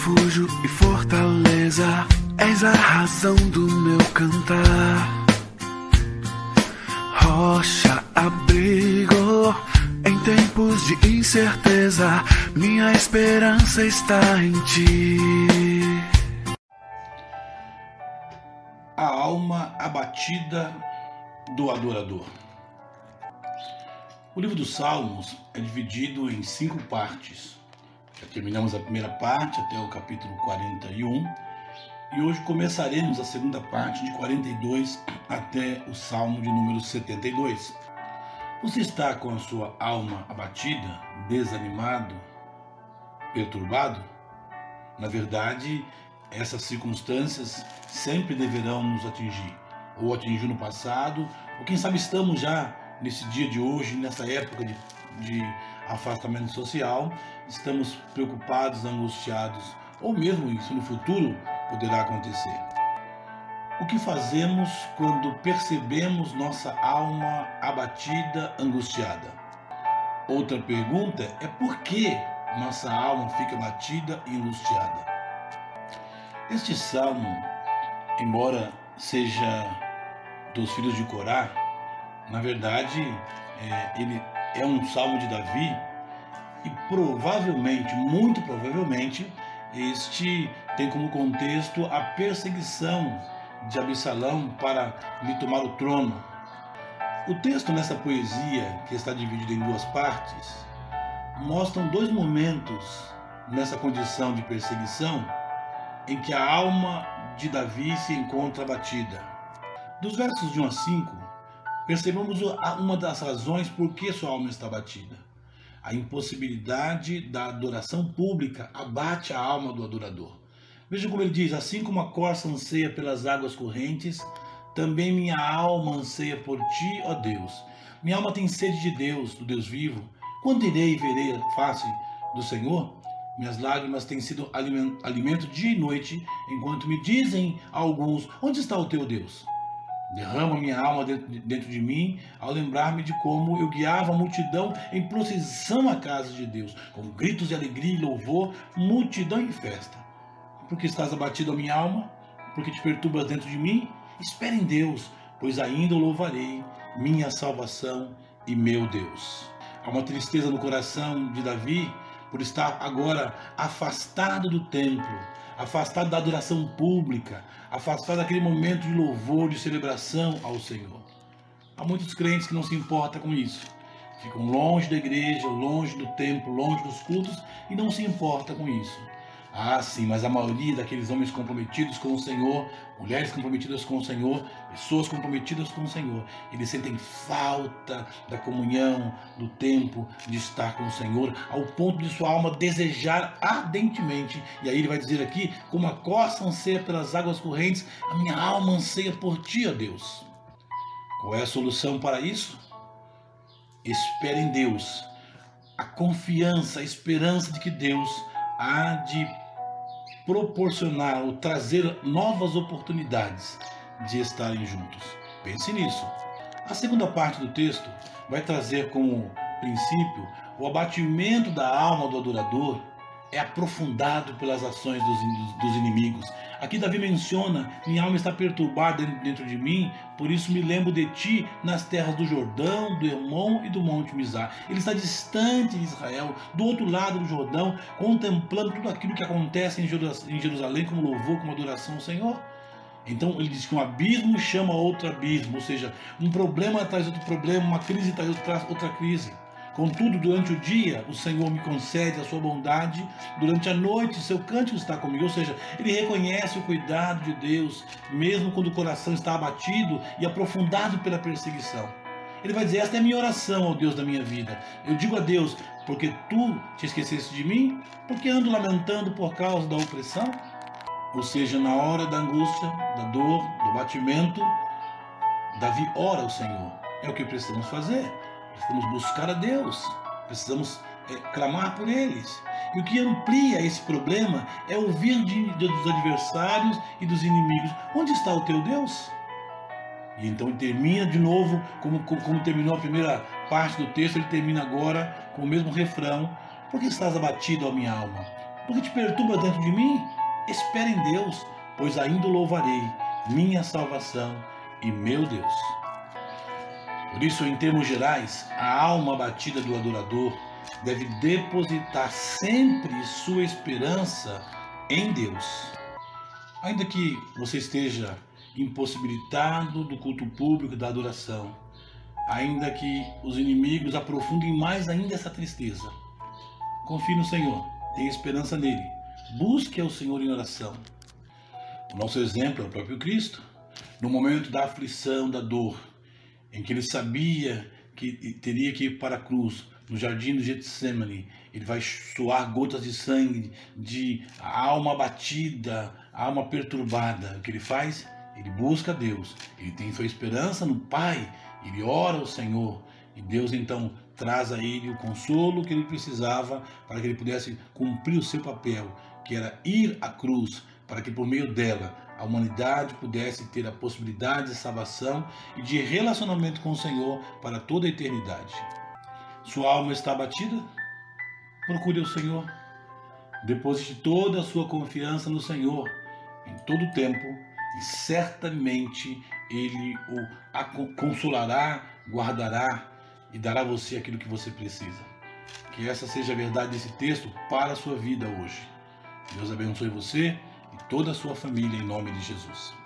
refúgio e fortaleza, és a razão do meu cantar. Rocha, abrigo em tempos de incerteza, minha esperança está em ti. A alma abatida do adorador. O livro dos Salmos é dividido em cinco partes. Já terminamos a primeira parte até o capítulo 41 e hoje começaremos a segunda parte de 42 até o Salmo de número 72. Você está com a sua alma abatida, desanimado, perturbado? Na verdade, essas circunstâncias sempre deverão nos atingir, ou atingiu no passado, ou quem sabe estamos já nesse dia de hoje, nessa época de, de afastamento social, estamos preocupados, angustiados, ou mesmo isso no futuro poderá acontecer. O que fazemos quando percebemos nossa alma abatida, angustiada? Outra pergunta é por que nossa alma fica abatida e angustiada? Este salmo, embora seja dos filhos de Corá, na verdade, é, ele é um salmo de Davi e provavelmente, muito provavelmente, este tem como contexto a perseguição de Absalão para lhe tomar o trono. O texto nessa poesia, que está dividido em duas partes, mostram dois momentos nessa condição de perseguição em que a alma de Davi se encontra abatida. Dos versos de 1 a 5, percebemos uma das razões por que sua alma está abatida. A impossibilidade da adoração pública abate a alma do adorador. Veja como ele diz: assim como a corça anseia pelas águas correntes, também minha alma anseia por ti, ó Deus. Minha alma tem sede de Deus, do Deus vivo. Quando irei e verei a face do Senhor? Minhas lágrimas têm sido alimento dia e noite, enquanto me dizem alguns: Onde está o teu Deus? Derrama minha alma dentro de mim ao lembrar-me de como eu guiava a multidão em procissão à casa de Deus, com gritos de alegria e louvor, multidão em festa. Porque estás abatido a minha alma? Porque te perturbas dentro de mim? Espere em Deus, pois ainda o louvarei, minha salvação e meu Deus. Há uma tristeza no coração de Davi por estar agora afastado do templo, afastado da adoração pública, afastado daquele momento de louvor, de celebração ao Senhor. Há muitos crentes que não se importam com isso. Ficam longe da igreja, longe do templo, longe dos cultos e não se importa com isso. Ah, sim, mas a maioria daqueles homens comprometidos com o Senhor, mulheres comprometidas com o Senhor, pessoas comprometidas com o Senhor, eles sentem falta da comunhão, do tempo de estar com o Senhor, ao ponto de sua alma desejar ardentemente. E aí ele vai dizer aqui: como a costa anseia pelas águas correntes, a minha alma anseia por ti, ó Deus. Qual é a solução para isso? Espere em Deus. A confiança, a esperança de que Deus há de proporcionar ou trazer novas oportunidades de estarem juntos. Pense nisso. A segunda parte do texto vai trazer como princípio o abatimento da alma do adorador é aprofundado pelas ações dos, dos, inimigos. Aqui Davi menciona: minha alma está perturbada dentro de mim, por isso me lembro de ti nas terras do Jordão, do Hermon e do Monte Mizar. Ele está distante de Israel, do outro lado do Jordão, contemplando tudo aquilo que acontece em Jerusalém como louvor, como adoração ao Senhor. Então ele diz que um abismo chama outro abismo, ou seja, um problema traz outro problema, uma crise traz outra crise. Contudo, durante o dia, o Senhor me concede a sua bondade, durante a noite, seu cântico está comigo. Ou seja, ele reconhece o cuidado de Deus, mesmo quando o coração está abatido e aprofundado pela perseguição. Ele vai dizer: Esta é a minha oração ao Deus da minha vida. Eu digo a Deus, porque tu te esqueceste de mim? Porque ando lamentando por causa da opressão? Ou seja, na hora da angústia, da dor, do batimento, Davi ora ao Senhor. É o que precisamos fazer. Precisamos buscar a Deus, precisamos é, clamar por eles. E o que amplia esse problema é ouvir de, de, dos adversários e dos inimigos: onde está o teu Deus? E então ele termina de novo, como, como, como terminou a primeira parte do texto, ele termina agora com o mesmo refrão: Por que estás abatido, a minha alma? O que te perturba dentro de mim? Espera em Deus, pois ainda louvarei, minha salvação e meu Deus. Por isso, em termos gerais, a alma abatida do adorador deve depositar sempre sua esperança em Deus. Ainda que você esteja impossibilitado do culto público da adoração, ainda que os inimigos aprofundem mais ainda essa tristeza, confie no Senhor, tenha esperança nele, busque ao Senhor em oração. O nosso exemplo é o próprio Cristo. No momento da aflição, da dor, em que ele sabia que teria que ir para a cruz, no jardim do Getsemane, ele vai suar gotas de sangue, de alma abatida, alma perturbada. O que ele faz? Ele busca Deus, ele tem sua esperança no Pai, ele ora ao Senhor, e Deus então traz a ele o consolo que ele precisava para que ele pudesse cumprir o seu papel, que era ir à cruz, para que por meio dela a humanidade pudesse ter a possibilidade de salvação e de relacionamento com o Senhor para toda a eternidade. Sua alma está abatida? Procure o Senhor. Deposite toda a sua confiança no Senhor em todo o tempo e certamente Ele o consolará, guardará e dará a você aquilo que você precisa. Que essa seja a verdade desse texto para a sua vida hoje. Deus abençoe você toda a sua família em nome de Jesus.